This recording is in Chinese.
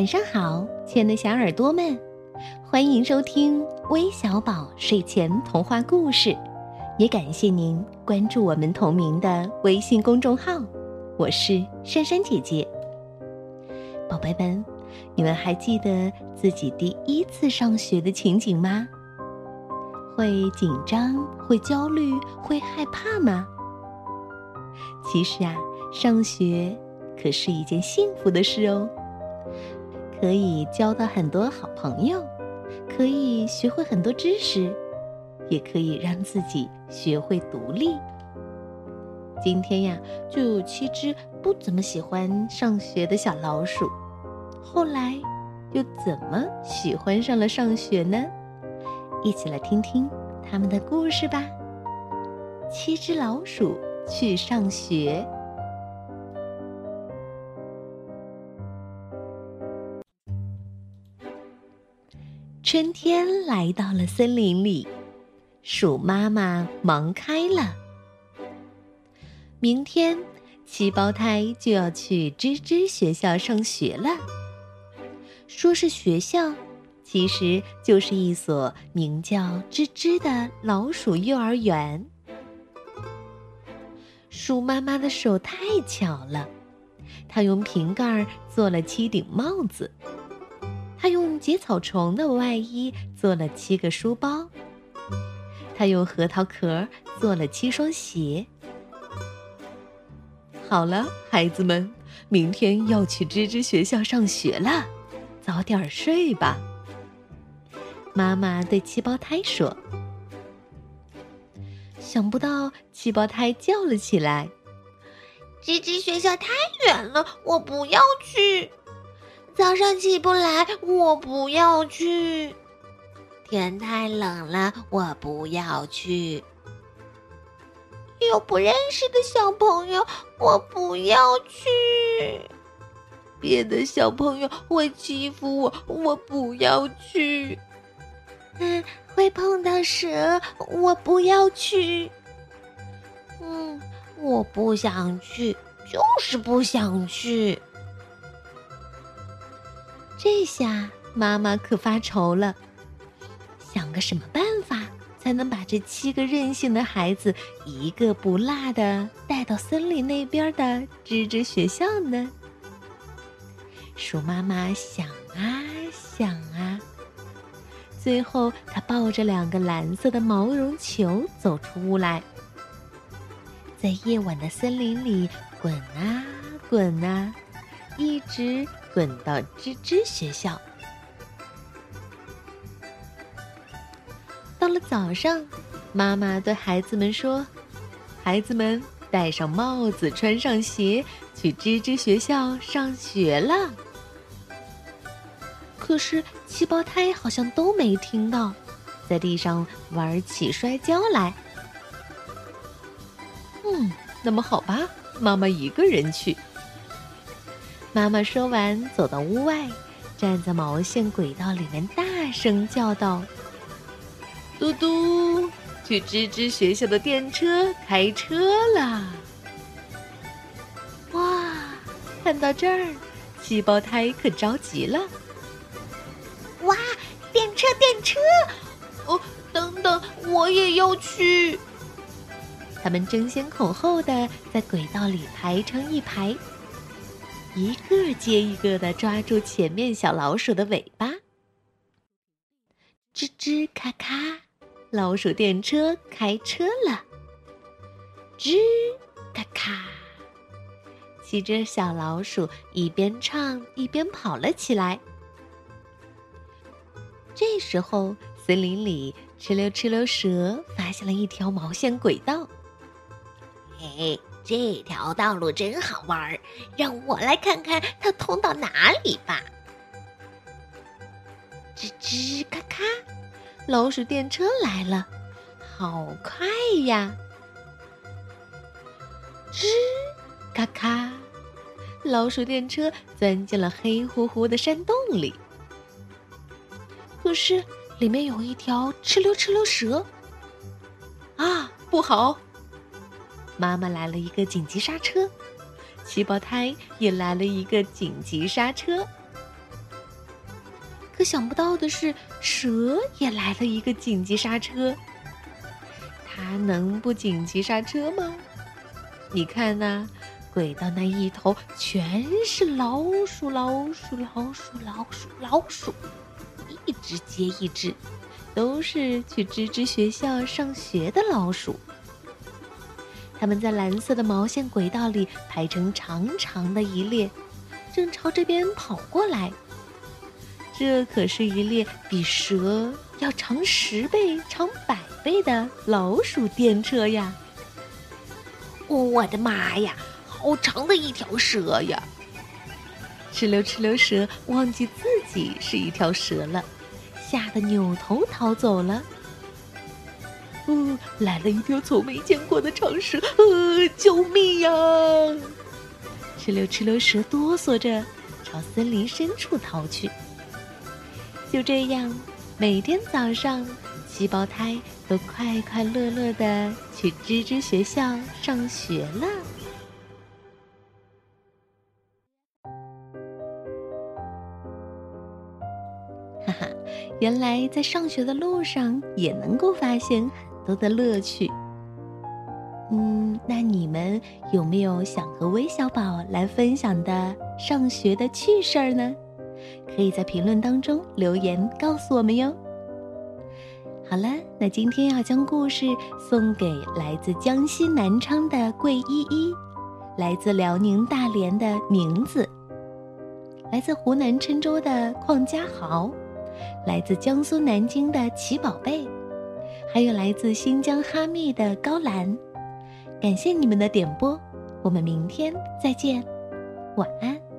晚上好，亲爱的小耳朵们，欢迎收听微小宝睡前童话故事，也感谢您关注我们同名的微信公众号。我是珊珊姐姐。宝贝们，你们还记得自己第一次上学的情景吗？会紧张、会焦虑、会害怕吗？其实啊，上学可是一件幸福的事哦。可以交到很多好朋友，可以学会很多知识，也可以让自己学会独立。今天呀，就有七只不怎么喜欢上学的小老鼠，后来又怎么喜欢上了上学呢？一起来听听他们的故事吧。七只老鼠去上学。春天来到了森林里，鼠妈妈忙开了。明天，七胞胎就要去吱吱学校上学了。说是学校，其实就是一所名叫吱吱的老鼠幼儿园。鼠妈妈的手太巧了，她用瓶盖做了七顶帽子。他用结草虫的外衣做了七个书包，他用核桃壳做了七双鞋。好了，孩子们，明天要去吱吱学校上学了，早点睡吧。妈妈对七胞胎说。想不到七胞胎叫了起来：“吱吱学校太远了，我不要去。”早上起不来，我不要去。天太冷了，我不要去。有不认识的小朋友，我不要去。别的小朋友会欺负我，我不要去。嗯，会碰到蛇，我不要去。嗯，我不想去，就是不想去。这下妈妈可发愁了，想个什么办法才能把这七个任性的孩子一个不落的带到森林那边的吱吱学校呢？鼠妈妈想啊想啊，最后她抱着两个蓝色的毛绒球走出屋来，在夜晚的森林里滚啊滚啊，一直。滚到吱吱学校。到了早上，妈妈对孩子们说：“孩子们戴上帽子，穿上鞋，去吱吱学校上学了。”可是七胞胎好像都没听到，在地上玩起摔跤来。嗯，那么好吧，妈妈一个人去。妈妈说完，走到屋外，站在毛线轨道里面，大声叫道：“嘟嘟，去吱吱学校的电车开车了！”哇，看到这儿，七胞胎可着急了。哇，电车，电车！哦，等等，我也要去。他们争先恐后的在轨道里排成一排。一个接一个的抓住前面小老鼠的尾巴，吱吱咔咔，老鼠电车开车了。吱咔咔，骑着小老鼠一边唱一边跑了起来。这时候，森林里哧溜哧溜蛇发现了一条毛线轨道。嘿。这条道路真好玩儿，让我来看看它通到哪里吧。吱吱咔咔，老鼠电车来了，好快呀！吱咔咔，老鼠电车钻进了黑乎乎的山洞里。可是里面有一条哧溜哧溜蛇，啊，不好！妈妈来了一个紧急刹车，七胞胎也来了一个紧急刹车。可想不到的是，蛇也来了一个紧急刹车。它能不紧急刹车吗？你看呐，轨道那一头全是老鼠，老鼠，老鼠，老鼠，老鼠，一只接一只，都是去吱吱学校上学的老鼠。他们在蓝色的毛线轨道里排成长长的一列，正朝这边跑过来。这可是一列比蛇要长十倍、长百倍的老鼠电车呀！我的妈呀，好长的一条蛇呀！哧溜哧溜蛇忘记自己是一条蛇了，吓得扭头逃走了。哦，来了一条从没见过的长蛇！呃，救命呀！哧溜哧溜蛇哆嗦着朝森林深处逃去。就这样，每天早上，细胞胎都快快乐乐的去吱吱学校上学了。哈哈，原来在上学的路上也能够发现多的乐趣。嗯，那你们有没有想和微小宝来分享的上学的趣事儿呢？可以在评论当中留言告诉我们哟。好了，那今天要将故事送给来自江西南昌的桂依依，来自辽宁大连的名字，来自湖南郴州的邝家豪，来自江苏南京的齐宝贝，还有来自新疆哈密的高兰。感谢你们的点播，我们明天再见，晚安。